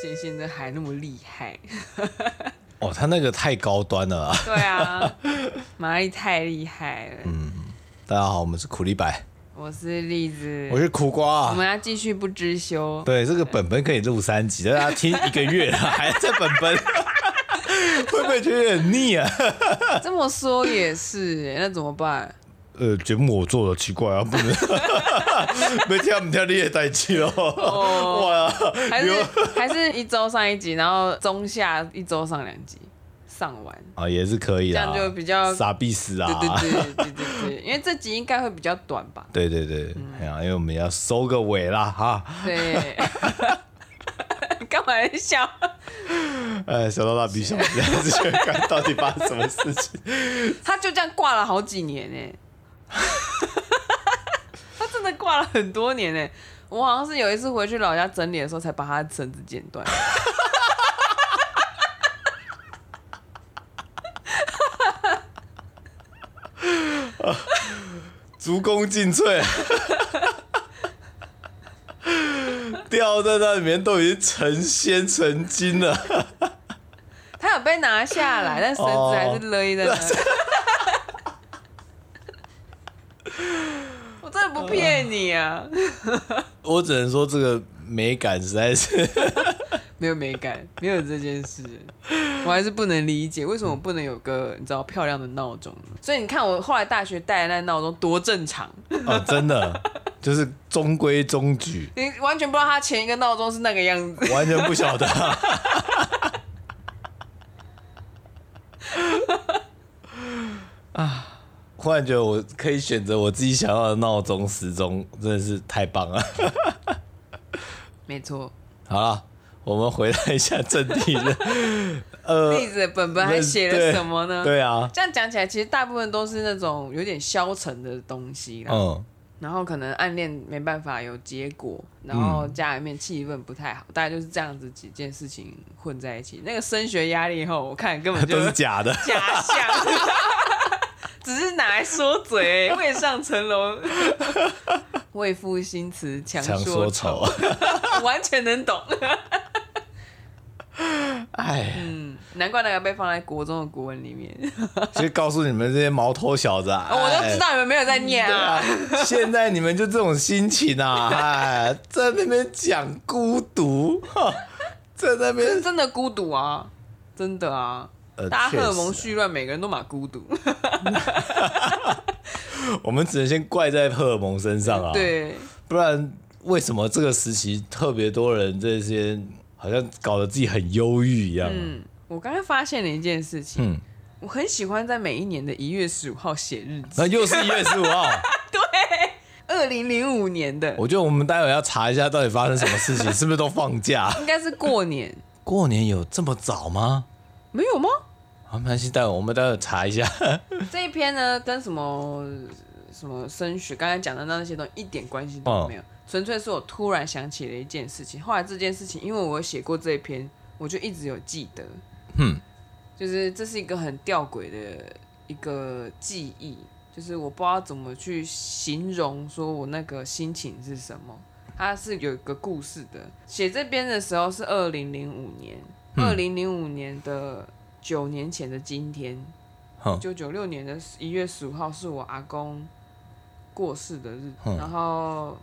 行现在还那么厉害。哦，他那个太高端了啊。对啊，玛丽太厉害了。嗯，大家好，我们是苦力白，我是栗子，我是苦瓜。我们要继续不知羞。对，这个本本可以录三集，大家听一个月了，还在本本，会不会觉得很腻啊？这么说也是，那怎么办？呃，节目我做的奇怪啊，不能 没听不听你也带气哦。哇，还是还是一周上一集，然后中下一周上两集，上完啊也是可以的，这样就比较傻逼死啊。对对对对对对，因为这集应该会比较短吧？对对对，哎呀，因为我们要收个尾啦哈。对，干嘛笑？哎，小到大比小，这样子觉得到底发生什么事情？他就这样挂了好几年呢。挂了很多年呢，我好像是有一次回去老家整理的时候，才把它的绳子剪断。足弓尽瘁，掉在那里面都已经成仙成精了。他有被拿下来，但绳子还是勒在那。不骗你啊！我只能说这个美感实在是 没有美感，没有这件事，我还是不能理解为什么不能有个你知道漂亮的闹钟。所以你看我后来大学戴的那闹钟多正常 哦，真的就是中规中矩，你完全不知道他前一个闹钟是那个样子，完全不晓得啊。忽然觉得我可以选择我自己想要的闹钟时钟，真的是太棒了。没错。好了，我们回来一下正题的。呃，例子本本还写了什么呢？对，对啊，这样讲起来，其实大部分都是那种有点消沉的东西啦。嗯。然后可能暗恋没办法有结果，然后家里面气氛不太好，大概就是这样子几件事情混在一起。那个升学压力后，我看根本就 都是假的，假象。只是拿来说嘴，未上层楼，为赋新词强说愁，完全能懂。哎，嗯，难怪那个被放在国中的国文里面。所以告诉你们这些毛头小子啊，我都知道你们没有在念啊。现在你们就这种心情啊，哎，在那边讲孤独，在那边真的孤独啊，真的啊。大家荷尔蒙絮乱，每个人都蛮孤独。我们只能先怪在荷尔蒙身上啊。对，不然为什么这个时期特别多人这些好像搞得自己很忧郁一样？嗯，我刚刚发现了一件事情。嗯，我很喜欢在每一年的一月十五号写日记。那又是一月十五号？对，二零零五年的。我觉得我们待会要查一下到底发生什么事情，是不是都放假？应该是过年。过年有这么早吗？没有吗？好，没关系，待会我们待会查一下。这一篇呢，跟什么什么升学，刚才讲的那些东西一点关系都没有，纯、哦、粹是我突然想起了一件事情。后来这件事情，因为我写过这一篇，我就一直有记得。嗯，就是这是一个很吊诡的一个记忆，就是我不知道怎么去形容，说我那个心情是什么。它是有一个故事的。写这边的时候是二零零五年，二零零五年的。九年前的今天，一九九六年的一月十五号是我阿公过世的日子。嗯、然后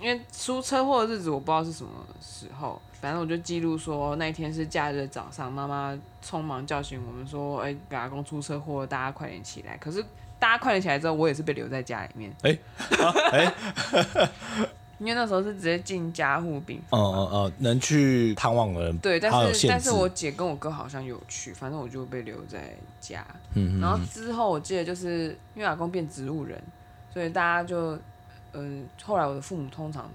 因为出车祸的日子我不知道是什么时候，反正我就记录说那一天是假日的早上，妈妈匆忙叫醒我们说：“哎、欸，阿公出车祸，大家快点起来。”可是大家快点起来之后，我也是被留在家里面。哎、欸，啊 欸因为那时候是直接进加护病房，嗯嗯嗯，能去探望的人，对，但是但是我姐跟我哥好像有去，反正我就被留在家。嗯，然后之后我记得就是因为阿公变植物人，所以大家就嗯，后来我的父母通常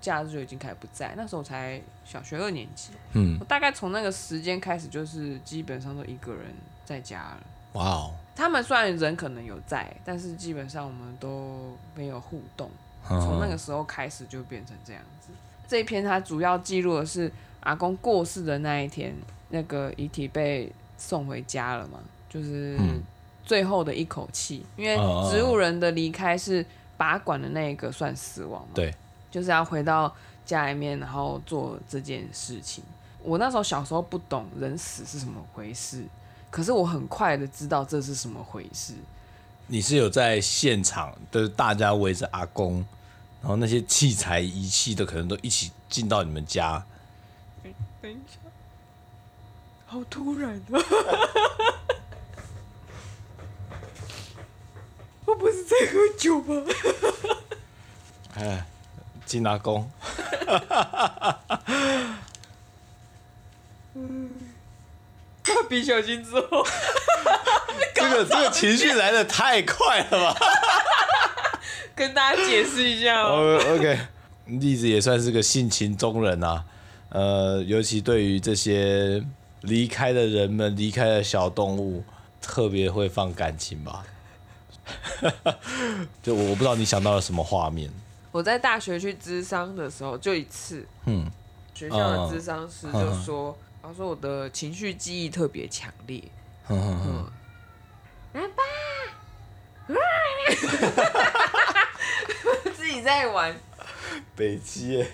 假日就已经开始不在，那时候我才小学二年级，嗯，我大概从那个时间开始就是基本上都一个人在家了。哇哦，他们虽然人可能有在，但是基本上我们都没有互动。从那个时候开始就变成这样子。这一篇它主要记录的是阿公过世的那一天，那个遗体被送回家了嘛，就是最后的一口气。因为植物人的离开是拔管的那一个算死亡嘛，对，就是要回到家里面，然后做这件事情。我那时候小时候不懂人死是什么回事，可是我很快的知道这是什么回事。你是有在现场，就是大家围着阿公，然后那些器材仪器的可能都一起进到你们家。等一下，好突然啊！我不是在喝酒吗？哎，金阿公。嗯，蜡笔小新之后，这个这个情绪来的太快了吧？跟大家解释一下哦。OK，栗子也算是个性情中人啊。呃，尤其对于这些离开的人们、离开的小动物，特别会放感情吧。就我我不知道你想到了什么画面。我在大学去咨商的时候，就一次，嗯，学校的咨商师就说。嗯他说：“我的情绪记忆特别强烈。”嗯嗯来吧，自己在玩。北极耶。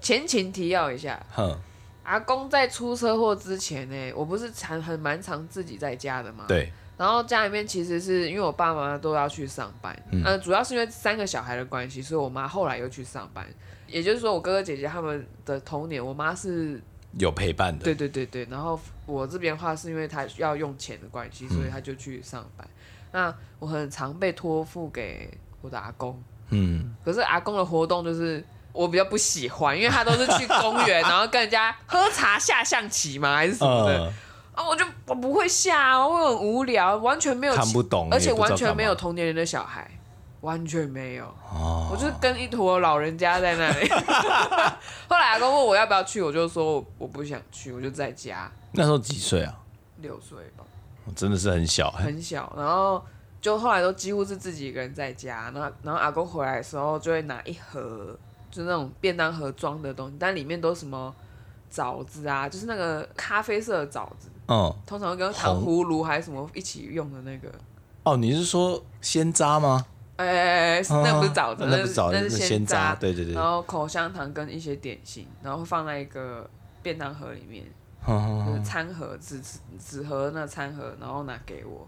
前情提要一下。哼。阿公在出车祸之前呢，我不是常很蛮常自己在家的嘛。对。然后家里面其实是因为我爸妈都要去上班，嗯、呃，主要是因为三个小孩的关系，所以我妈后来又去上班。也就是说，我哥哥姐姐他们的童年，我妈是。有陪伴的，对对对对。然后我这边的话是因为他要用钱的关系，所以他就去上班。嗯、那我很常被托付给我的阿公，嗯。可是阿公的活动就是我比较不喜欢，因为他都是去公园，然后跟人家喝茶下象棋嘛，还是什么的。啊、嗯，我就我不会下，我很无聊，完全没有看不懂，而且完全没有同年龄的小孩。完全没有，哦、我就是跟一坨老人家在那里。后来阿公问我要不要去，我就说我不想去，我就在家。那时候几岁啊？六岁吧。真的是很小，很小。然后就后来都几乎是自己一个人在家。然后然后阿公回来的时候，就会拿一盒，就是那种便当盒装的东西，但里面都是什么枣子啊，就是那个咖啡色的枣子。嗯。通常会跟糖葫芦还是什么一起用的那个。哦，你是说鲜渣吗？哎哎哎，那不是枣子，那是那是鲜渣，对对对。然后口香糖跟一些点心，然后放在一个便当盒里面，就是餐盒纸纸盒那餐盒，然后拿给我，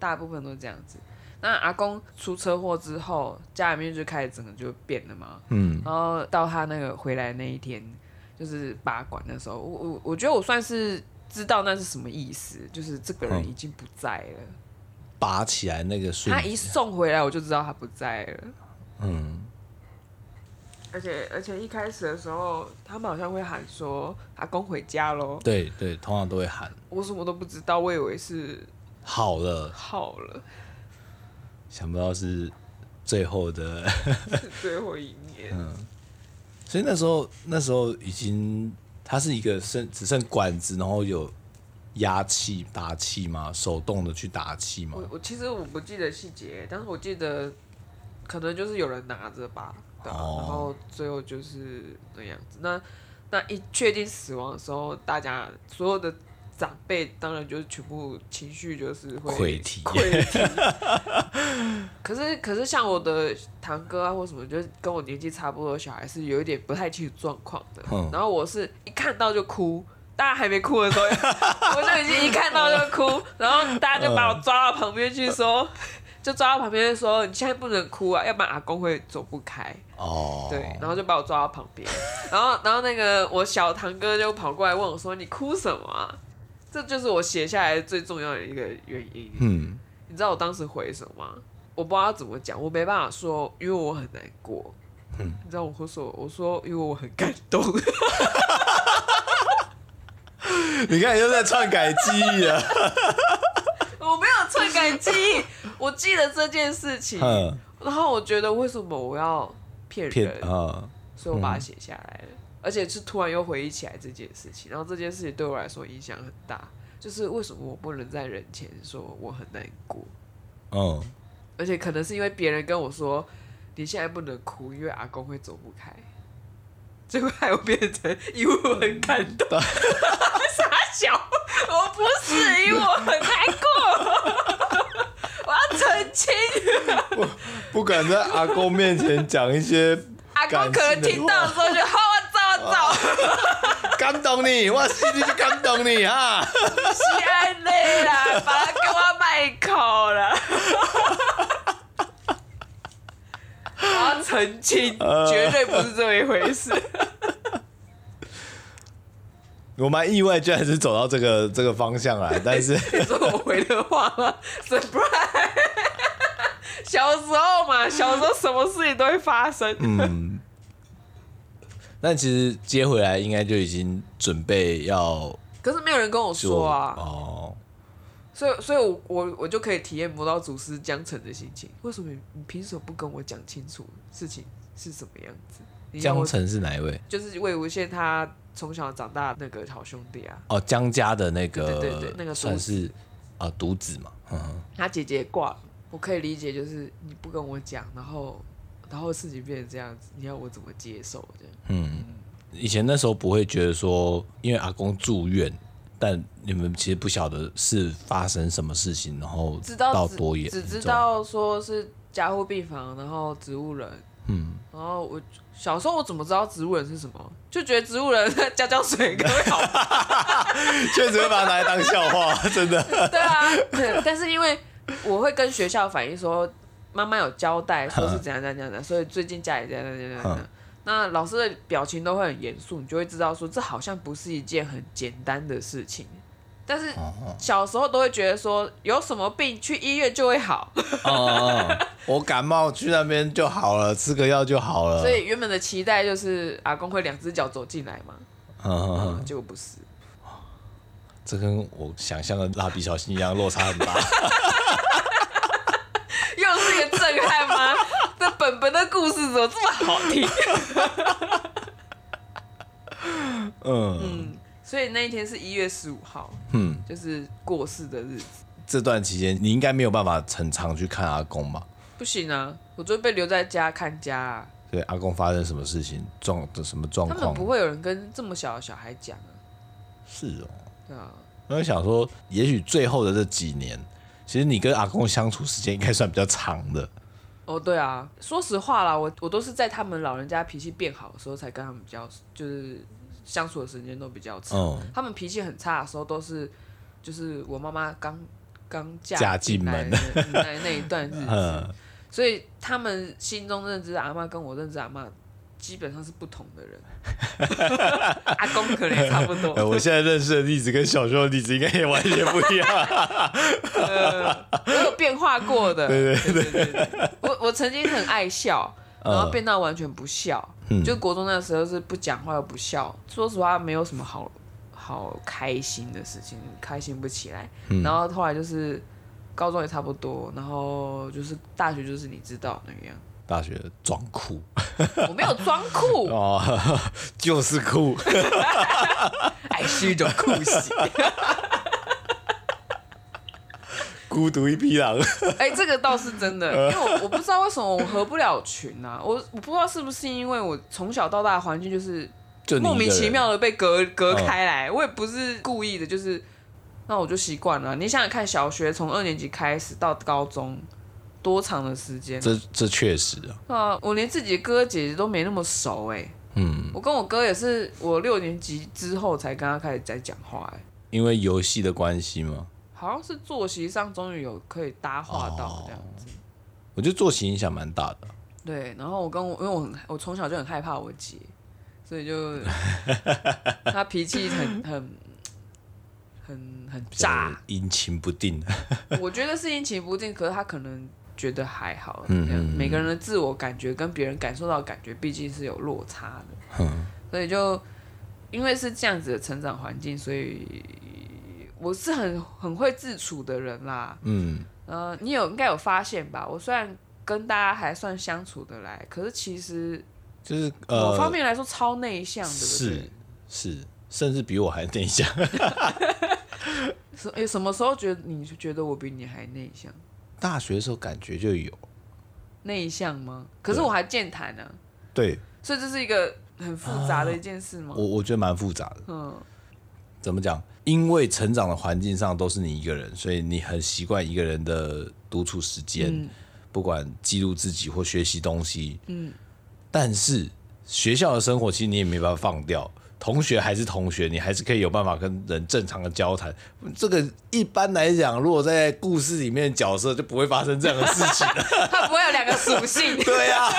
大部分都是这样子。那阿公出车祸之后，家里面就开始整个就变了嘛。嗯。然后到他那个回来那一天，就是拔管的时候，我我我觉得我算是知道那是什么意思，就是这个人已经不在了。拔起来那个瞬间，他一送回来我就知道他不在了。嗯，而且而且一开始的时候，他们好像会喊说“阿公回家喽”。对对，通常都会喊。我什么都不知道，我以为是好了好了，想不到是最后的是 最后一年。嗯，所以那时候那时候已经，它是一个剩只剩管子，然后有。压气打气吗？手动的去打气吗？我我其实我不记得细节，但是我记得可能就是有人拿着吧，对，哦，然后最后就是那样子。那那一确定死亡的时候，大家所有的长辈当然就是全部情绪就是会溃堤。可是可是像我的堂哥啊或什么，就是跟我年纪差不多的小孩是有一点不太清楚状况的，嗯，然后我是一看到就哭。大家还没哭的时候，我就已经一看到就哭，然后大家就把我抓到旁边去说，就抓到旁边说，你现在不能哭啊，要不然阿公会走不开。哦。对，然后就把我抓到旁边，然后然后那个我小堂哥就跑过来问我说：“你哭什么啊？”这就是我写下来最重要的一个原因。嗯。你知道我当时回什么吗？我不知道怎么讲，我没办法说，因为我很难过。嗯。你知道我会说，我说因为我很感动。你看，你又在篡改记忆了。我没有篡改记忆，我记得这件事情。嗯、然后我觉得，为什么我要骗人？嗯、所以我把它写下来了。嗯、而且是突然又回忆起来这件事情，然后这件事情对我来说影响很大。就是为什么我不能在人前说我很难过？嗯。而且可能是因为别人跟我说，你现在不能哭，因为阿公会走不开。最后还有变成因为我很感动。傻笑，我不是，因为我很难过，我要澄清。不不敢在阿公面前讲一些。阿公可能听到的时候就走。感动你，我心里就感动你哈。是安内啦，把他给我卖口了。我要澄清，绝对不是这么一回事。我蛮意外，居然是走到这个这个方向来，但是 你说我回的话吗？Surprise！小时候嘛，小时候什么事情都会发生。嗯。但其实接回来应该就已经准备要，可是没有人跟我说啊。哦。所以，所以我我我就可以体验不到祖师江城的心情。为什么你凭什么不跟我讲清楚事情是什么样子？江城是哪一位？就是魏无羡他。从小长大那个好兄弟啊，哦，江家的那个，对对对，那个算是啊独子嘛，嗯，他姐姐挂了，我可以理解，就是你不跟我讲，然后然后事情变成这样子，你要我怎么接受这样？嗯，以前那时候不会觉得说，因为阿公住院，但你们其实不晓得是发生什么事情，然后知道到多严，只知道说是加护病房，然后植物人，嗯，然后我。小时候我怎么知道植物人是什么？就觉得植物人浇浇水可会好，确实会把它拿来当笑话，真的。对啊，但是因为我会跟学校反映说，妈妈有交代说是怎样怎样怎样的，所以最近家里怎样怎样怎样。那老师的表情都会很严肃，你就会知道说这好像不是一件很简单的事情。但是小时候都会觉得说，有什么病去医院就会好。哦，我感冒去那边就好了，吃个药就好了。所以原本的期待就是阿公会两只脚走进来嘛。嗯，结果不是。这跟我想象的蜡笔小新一样，落差很大。震撼吗？这本本的故事怎么这么好听？嗯。嗯所以那一天是一月十五号，嗯，就是过世的日子。这段期间你应该没有办法很常去看阿公吧？不行啊，我就被留在家看家啊。对，阿公发生什么事情，状的什么状况？他们不会有人跟这么小的小孩讲啊。是哦。对啊。我在想说，也许最后的这几年，其实你跟阿公相处时间应该算比较长的。哦，对啊，说实话啦，我我都是在他们老人家脾气变好的时候才跟他们比较，就是。相处的时间都比较长，嗯、他们脾气很差的时候都是，就是我妈妈刚刚嫁进门。的那那一段日子，嗯、所以他们心中认知阿嬷跟我认知阿嬷基本上是不同的人，阿公可能也差不多。我现在认识的例子跟小时候的例子应该也完全不一样，呃，都有变化过的。对对对对对，我我曾经很爱笑。然后变到完全不笑，嗯、就国中那时候是不讲话又不笑，说实话没有什么好好开心的事情，开心不起来。嗯、然后后来就是高中也差不多，然后就是大学就是你知道那个样。大学装酷，我没有装酷。哦，就是酷，还是一种酷型。孤独一匹狼，哎、欸，这个倒是真的，因为我我不知道为什么我合不了群啊，我我不知道是不是因为我从小到大的环境就是莫名其妙的被隔隔开来，我也不是故意的，就是那我就习惯了。你想想看，小学从二年级开始到高中多长的时间？这这确实啊，啊，我连自己的哥哥姐姐都没那么熟哎、欸，嗯，我跟我哥也是我六年级之后才跟他开始在讲话哎、欸，因为游戏的关系吗？好像是作息上终于有可以搭话到这样子，哦，我觉得作息影响蛮大的。对，然后我跟我因为我很我从小就很害怕我姐，所以就 她脾气很很很很炸，阴晴不定。我觉得是阴晴不定，可是她可能觉得还好。嗯，嗯，嗯，每个人的自我感觉跟别人感受到的感觉毕竟是有落差的。嗯，所以就因为是这样子的成长环境，所以。我是很很会自处的人啦，嗯，呃，你有应该有发现吧？我虽然跟大家还算相处得来，可是其实就是某方面来说超内向的，是是，甚至比我还内向。什诶，什么时候觉得你觉得我比你还内向？大学的时候感觉就有内向吗？可是我还健谈呢。对，所以这是一个很复杂的一件事吗？我我觉得蛮复杂的。嗯，怎么讲？因为成长的环境上都是你一个人，所以你很习惯一个人的独处时间，嗯、不管记录自己或学习东西。嗯，但是学校的生活其实你也没办法放掉，同学还是同学，你还是可以有办法跟人正常的交谈。这个一般来讲，如果在故事里面角色就不会发生这样的事情了。他不会有两个属性。对呀、啊，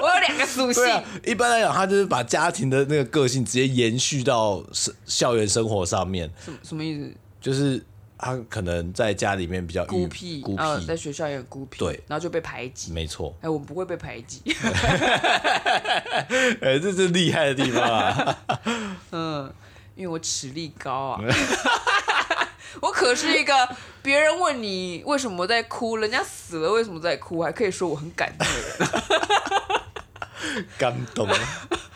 我有两个属性、啊。一般来讲，他就是把家庭的那个个性直接延续到校园生活上面。什么什么意思？就是。他可能在家里面比较孤僻，孤僻，在学校也很孤僻，对，然后就被排挤。没错，哎，我不会被排挤。哎，这是厉害的地方啊。嗯，因为我实力高啊。我可是一个别人问你为什么在哭，人家死了为什么在哭，还可以说我很感动的人。感动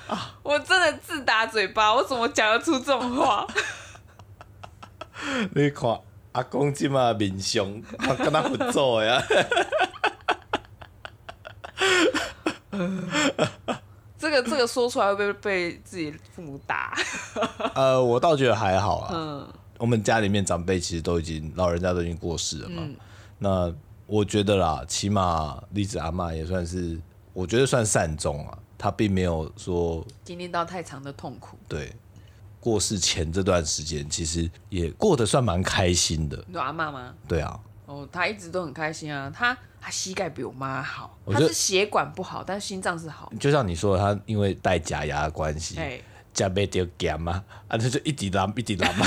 啊！我真的自打嘴巴，我怎么讲得出这种话？你看。阿公即嘛面相，跟他合作呀。这个这个说出来会不会被自己父母打？呃，我倒觉得还好啊。嗯，我们家里面长辈其实都已经老人家都已经过世了嘛。嗯、那我觉得啦，起码栗子阿妈也算是，我觉得算善终啊。他并没有说经历到太长的痛苦。对。过世前这段时间，其实也过得算蛮开心的。你说阿妈吗？对啊。哦，他一直都很开心啊。他他膝盖比我妈好，他是血管不好，但是心脏是好。就像你说的，他因为戴假牙的关系，加倍丢减嘛，啊，他就一直拉一直拉嘛。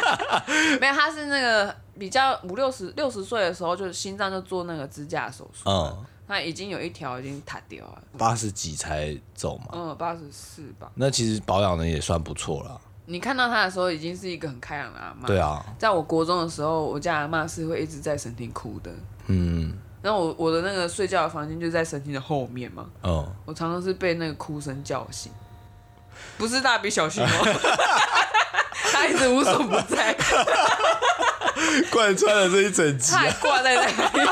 没有，他是那个比较五六十六十岁的时候，就心脏就做那个支架手术。嗯。他已经有一条已经塌掉了，八十几才走嘛。嗯，八十四吧。那其实保养的也算不错了。你看到他的时候，已经是一个很开朗的阿妈。对啊。在我国中的时候，我家阿妈是会一直在神厅哭的。嗯。然后我我的那个睡觉的房间就在神厅的后面嘛。嗯。我常常是被那个哭声叫醒，不是蜡笔小新哦。他一直无所不在。贯穿了这一整集。还挂在那里。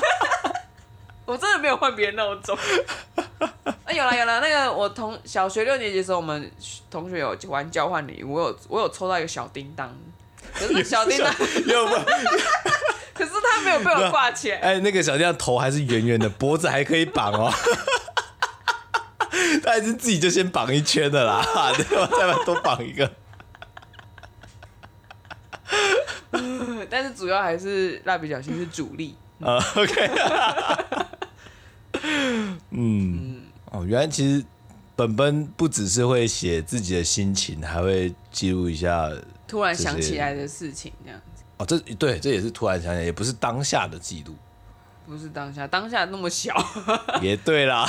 我真的没有换别的闹钟。啊，有了有了，那个我同小学六年级的时候，我们同学有玩交换礼物，我有我有抽到一个小叮当，可是小叮当有吗？可是他没有被我挂起来。哎，那个小叮当头还是圆圆的，脖子还可以绑哦。他还是自己就先绑一圈的啦，对吧？再多绑一个。但是主要还是蜡笔小新是主力。啊，OK。嗯，哦，原来其实本本不只是会写自己的心情，还会记录一下突然想起来的事情，这样子。哦，这对，这也是突然想起来，也不是当下的记录，不是当下，当下那么小，也对啦。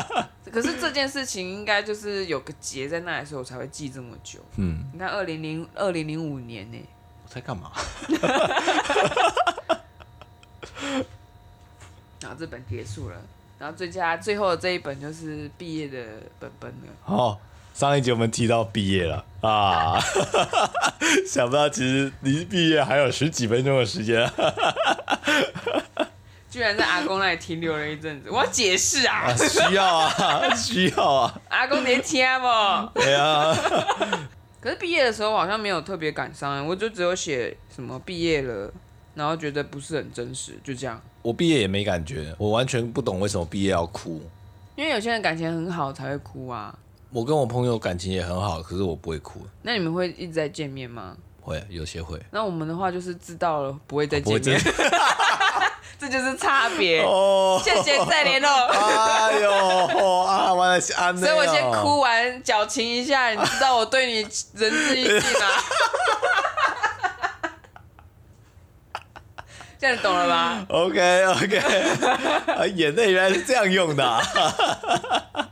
可是这件事情应该就是有个结在那里的时候才会记这么久。嗯，你看，二零零二零零五年呢，我在干嘛？然后这本结束了。然后最佳最后的这一本就是毕业的本本了。哦，上一集我们提到毕业了啊，想不到其实离毕业还有十几分钟的时间，居然在阿公那里停留了一阵子。我要解释啊，啊，需要啊，需要啊。阿公你听不？对啊。可是毕业的时候好像没有特别感伤，我就只有写什么毕业了，然后觉得不是很真实，就这样。我毕业也没感觉，我完全不懂为什么毕业要哭。因为有些人感情很好才会哭啊。我跟我朋友感情也很好，可是我不会哭。那你们会一直在见面吗？会，有些会。那我们的话就是知道了不会再见面，这就是差别。哦，谢谢再联络。哎呦，啊，完了，所以我先哭完矫情一下，你知道我对你仁至义尽啊。这样懂了吧？OK OK，啊，眼泪原来是这样用的，啊。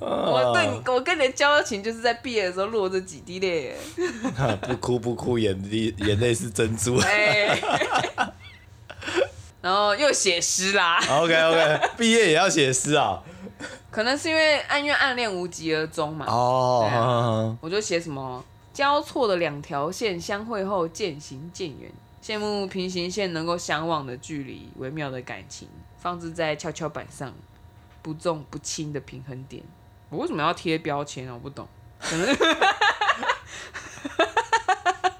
我对你，我跟你的交情就是在毕业的时候落这几滴泪。不哭不哭，眼泪眼泪是珍珠。欸、然后又写诗啦。OK OK，毕业也要写诗啊？可能是因为暗怨暗恋无疾而终嘛。哦，啊、我就写什么交错的两条线相会后渐行渐远。羡慕平行线能够相望的距离，微妙的感情放置在跷跷板上，不重不轻的平衡点。我为什么要贴标签啊？我不懂。可能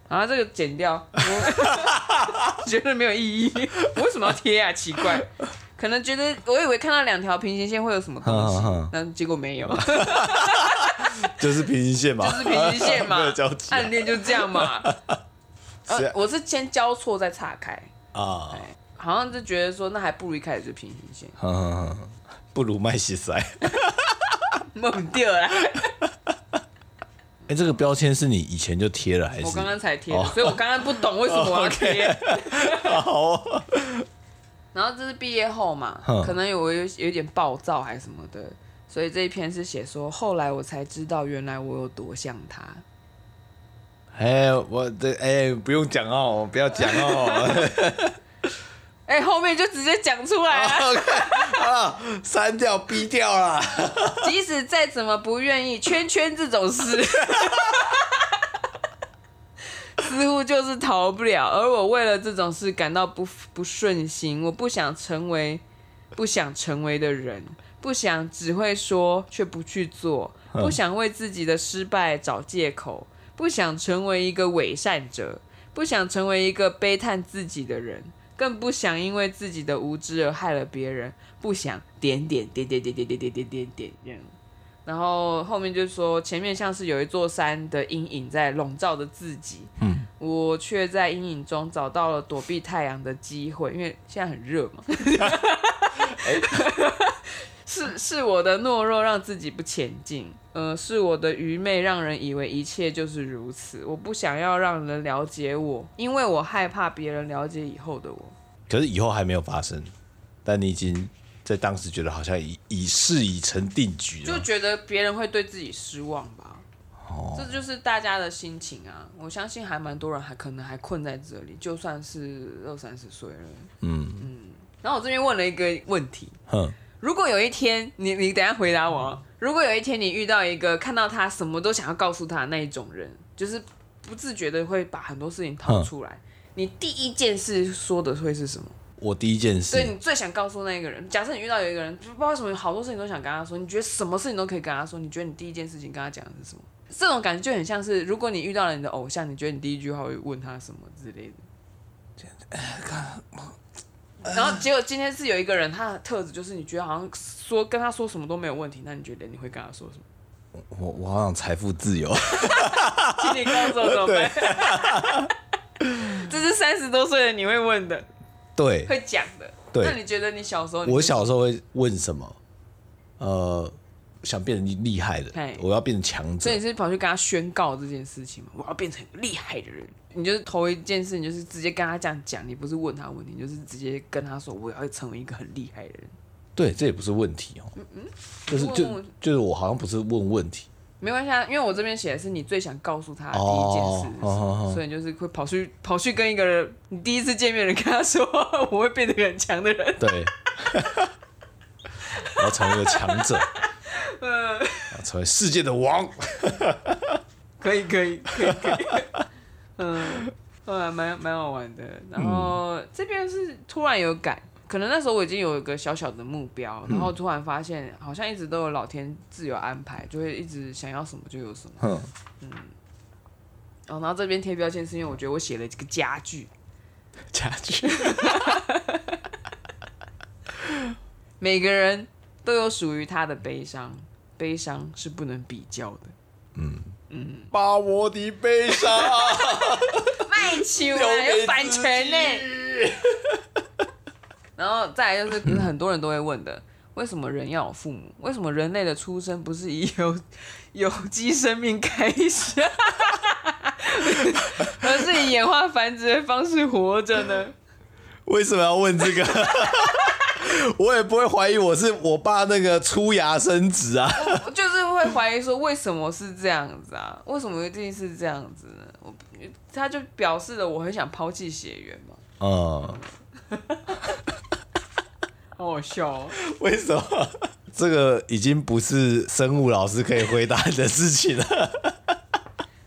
啊，这个剪掉，我觉得没有意义。我为什么要贴啊？奇怪，可能觉得我以为看到两条平行线会有什么东西，但结果没有。就是平行线嘛，就是平行线嘛，暗恋就这样嘛。呃，我是先交错再岔开啊，好像就觉得说，那还不如一开始就平行线，不如卖西塞，梦掉了。哎，这个标签是你以前就贴了还是？我刚刚才贴的，所以我刚刚不懂为什么我要 贴。好。然后这是毕业后嘛，可能有有有点暴躁还是什么的，所以这一篇是写说，后来我才知道原来我有多像他。哎，我这哎不用讲哦，不要讲哦。哎，后面就直接讲出来 了。啊，删掉，逼掉了。即使再怎么不愿意，圈圈这种事。似乎就是逃不了，而我为了这种事感到不不顺心。我不想成为不想成为的人，不想只会说却不去做，不想为自己的失败找借口，不想成为一个伪善者，不想成为一个悲叹自己的人，更不想因为自己的无知而害了别人。不想点点点点点点点点点点点。然后后面就说，前面像是有一座山的阴影在笼罩着自己，嗯，我却在阴影中找到了躲避太阳的机会，因为现在很热嘛。是是我的懦弱让自己不前进，呃，是我的愚昧让人以为一切就是如此。我不想要让人了解我，因为我害怕别人了解以后的我。可是以后还没有发生，但你已经。在当时觉得好像已已事已成定局了，就觉得别人会对自己失望吧。哦，这就是大家的心情啊。我相信还蛮多人还可能还困在这里，就算是二三十岁了。嗯嗯。然后我这边问了一个问题，哼，如果有一天你你等下回答我，嗯，如果有一天你遇到一个看到他什么都想要告诉他的那一种人，就是不自觉的会把很多事情掏出来，你第一件事说的会是什么？我第一件事，对，你最想告诉那个人。假设你遇到有一个人，不知道为什么好多事情都想跟他说，你觉得什么事情都可以跟他说。你觉得你第一件事情跟他讲的是什么？这种感觉就很像是，如果你遇到了你的偶像，你觉得你第一句话会问他什么之类的。然后结果今天是有一个人，他的特质就是你觉得好像说跟他说什么都没有问题，那你觉得你会跟他说什么？我我好想财富自由，请你告诉我怎么办？这是三十多岁的你会问的。对，会讲的。对，那你觉得你小时候？我小时候会问什么？呃，想变成厉害的，我要变成强者。所以你是跑去跟他宣告这件事情吗？我要变成厉害的人。你就是头一件事，你就是直接跟他这样讲，你不是问他问题，你就是直接跟他说我要成为一个很厉害的人。对，这也不是问题哦。嗯嗯，就是就就是我好像不是问问题。没关系啊，因为我这边写的是你最想告诉他的第一件事，oh, oh, oh, oh. 所以你就是会跑去跑去跟一个人，你第一次见面的人跟他说，我会变得很强的人。对，我要成为一个强者，嗯，要成为世界的王。可以可以可以可以，嗯，还蛮蛮好玩的。然后、嗯、这边是突然有感。可能那时候我已经有一个小小的目标，然后突然发现好像一直都有老天自有安排，就会一直想要什么就有什么。嗯。哦，然后这边贴标签是因为我觉得我写了这个家具。家具。每个人都有属于他的悲伤，悲伤是不能比较的。嗯嗯。把我的悲伤 卖球啊，有版权呢。然后再来就是，很多人都会问的，为什么人要有父母？为什么人类的出生不是以有有机生命开始，而是以演化繁殖的方式活着呢？为什么要问这个？我也不会怀疑我是我爸那个出牙生殖啊，就是会怀疑说，为什么是这样子啊？为什么一定是这样子呢？我他就表示了我很想抛弃血缘嘛。嗯。好好笑哦！为什么？这个已经不是生物老师可以回答的事情了。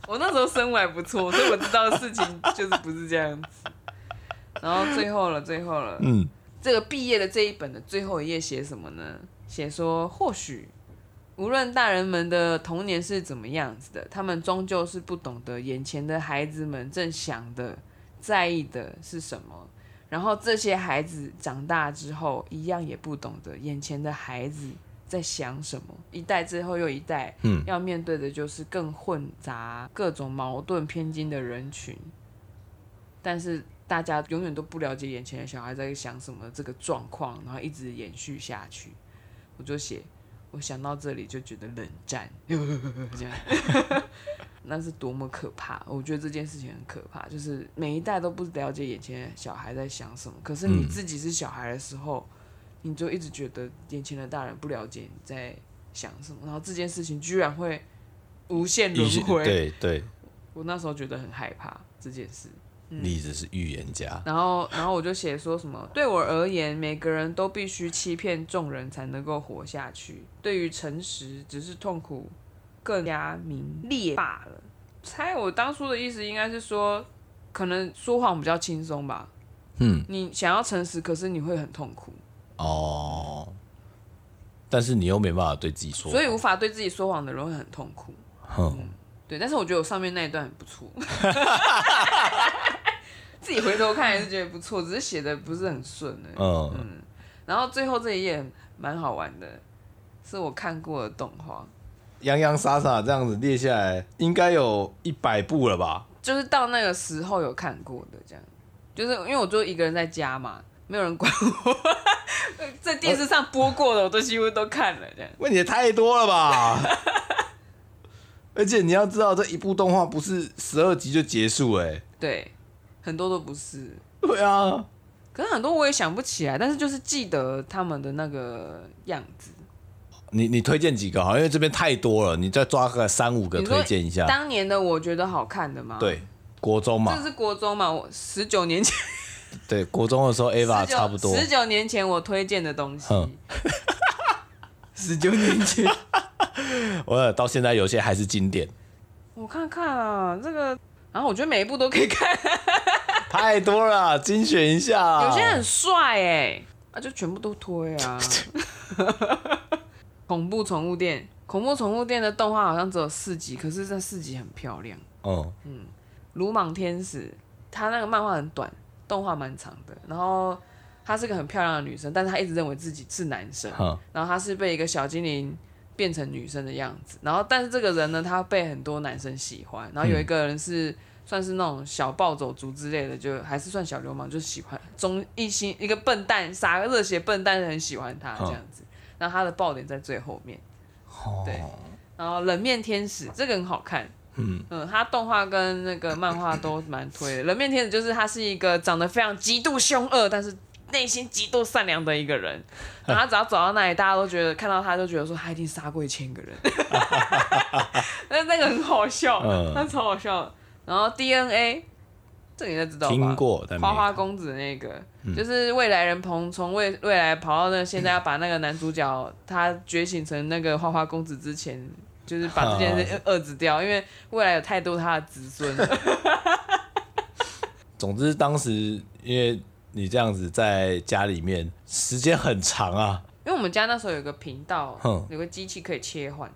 我那时候生物还不错，所以我知道的事情就是不是这样子。然后最后了，最后了，嗯，这个毕业的这一本的最后一页写什么呢？写说，或许无论大人们的童年是怎么样子的，他们终究是不懂得眼前的孩子们正想的、在意的是什么。然后这些孩子长大之后，一样也不懂得眼前的孩子在想什么，一代之后又一代，嗯，要面对的就是更混杂、各种矛盾、偏激的人群，但是大家永远都不了解眼前的小孩在想什么这个状况，然后一直延续下去。我就写，我想到这里就觉得冷战，这样。那是多么可怕！我觉得这件事情很可怕，就是每一代都不了解眼前的小孩在想什么。可是你自己是小孩的时候，嗯、你就一直觉得眼前的大人不了解你在想什么，然后这件事情居然会无限轮回。对对，我那时候觉得很害怕这件事。嗯、例子是预言家。然后，然后我就写说什么：对我而言，每个人都必须欺骗众人才能够活下去。对于诚实，只是痛苦。更加明烈罢了。猜我当初的意思应该是说，可能说谎比较轻松吧。嗯，你想要诚实，可是你会很痛苦。哦。但是你又没办法对自己说，所以无法对自己说谎的人会很痛苦。哼、嗯，对。但是我觉得我上面那一段很不错。自己回头看还是觉得不错，只是写的不是很顺。嗯嗯。然后最后这一页蛮好玩的，是我看过的动画。洋洋洒洒这样子列下来，应该有一百部了吧？就是到那个时候有看过的，这样，就是因为我就一个人在家嘛，没有人管我，在电视上播过的我都几乎都看了，这样。问题也太多了吧？而且你要知道，这一部动画不是十二集就结束，哎，对，很多都不是。对啊，可是很多我也想不起来，但是就是记得他们的那个样子。你你推荐几个好？因为这边太多了，你再抓个三五个推荐一下。当年的我觉得好看的吗？对，国中嘛。这是国中嘛？我十九年前。对，国中的时候，Ava 差不多。十九年前我推荐的东西。十九年前，我到现在有些还是经典。我看看啊，这个，然后我觉得每一部都可以看。太多了，精选一下。有些很帅哎，啊就全部都推啊。恐怖宠物店，恐怖宠物店的动画好像只有四集，可是这四集很漂亮。哦，嗯，鲁莽天使，她那个漫画很短，动画蛮长的。然后她是个很漂亮的女生，但是她一直认为自己是男生。嗯、然后她是被一个小精灵变成女生的样子。然后，但是这个人呢，他被很多男生喜欢。然后有一个人是、嗯、算是那种小暴走族之类的，就还是算小流氓，就喜欢中一心一个笨蛋，傻个热血笨蛋，很喜欢他这样子。嗯然后他的爆点在最后面，对，然后冷面天使这个很好看，嗯嗯，他动画跟那个漫画都蛮推的。冷面天使就是他是一个长得非常极度凶恶，但是内心极度善良的一个人。然后他只要走到那里，大家都觉得看到他就觉得说他一定杀过一千个人，但是那个很好笑，他超好笑。然后 DNA。这你应该知道吧？听过，花花公子那个，嗯、就是未来人从从未未来跑到那，现在要把那个男主角他觉醒成那个花花公子之前，就是把这件事 遏制掉，因为未来有太多他的子孙。总之，当时因为你这样子在家里面时间很长啊，因为我们家那时候有个频道，有个机器可以切换，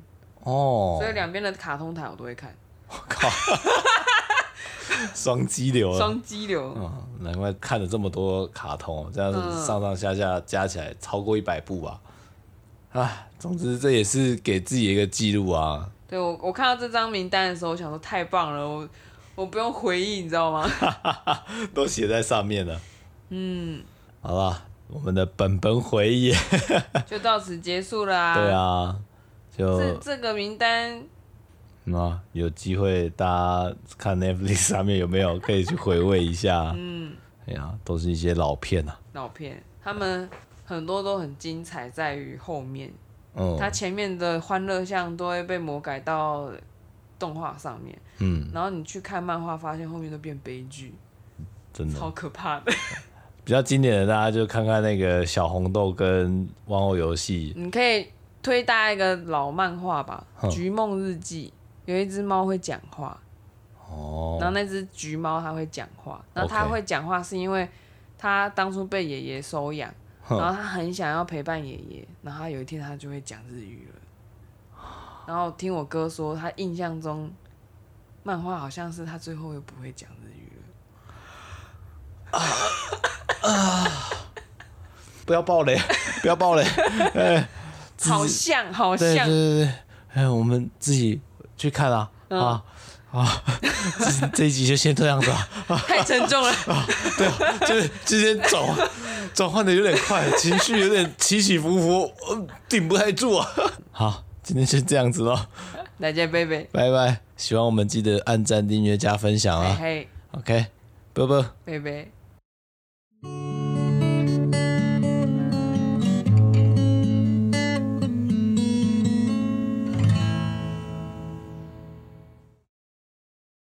哦，所以两边的卡通台我都会看。我 靠！双激流，双激流，嗯，难怪看了这么多卡通，这样子上上下下加起来超过一百部吧。啊，总之这也是给自己一个记录啊。对，我我看到这张名单的时候，我想说太棒了，我我不用回忆，你知道吗？都写在上面了。嗯，好了，我们的本本回忆 就到此结束啦。对啊，就这这个名单。那有机会大家看 Netflix 上面有没有可以去回味一下？嗯，哎呀，都是一些老片啊。老片，他们很多都很精彩，在于后面。嗯。他前面的欢乐像都会被魔改到动画上面。嗯。然后你去看漫画，发现后面都变悲剧。真的。超可怕的。比较经典的，大家就看看那个小红豆跟玩偶游戏。你可以推大家一个老漫画吧，《橘梦日记》。有一只猫会讲话，哦，然后那只橘猫它会讲话，然后它会讲话是因为它当初被爷爷收养，然后它很想要陪伴爷爷，然后它有一天它就会讲日语了，然后听我哥说，他印象中漫画好像是他最后又不会讲日语了，啊啊！不要爆雷，不要爆雷，哎，好像，好像，对对对对，哎，我们自己去看啊，嗯、啊啊，这这一集就先这样子啊，太沉重了。啊，对，就是今天转转换的有点快，情绪有点起起伏伏，顶不太住啊。好，今天就这样子喽，大家拜拜，拜拜，喜欢我们记得按赞、订阅、加分享啊，嘿，嘿，OK，拜拜，拜拜。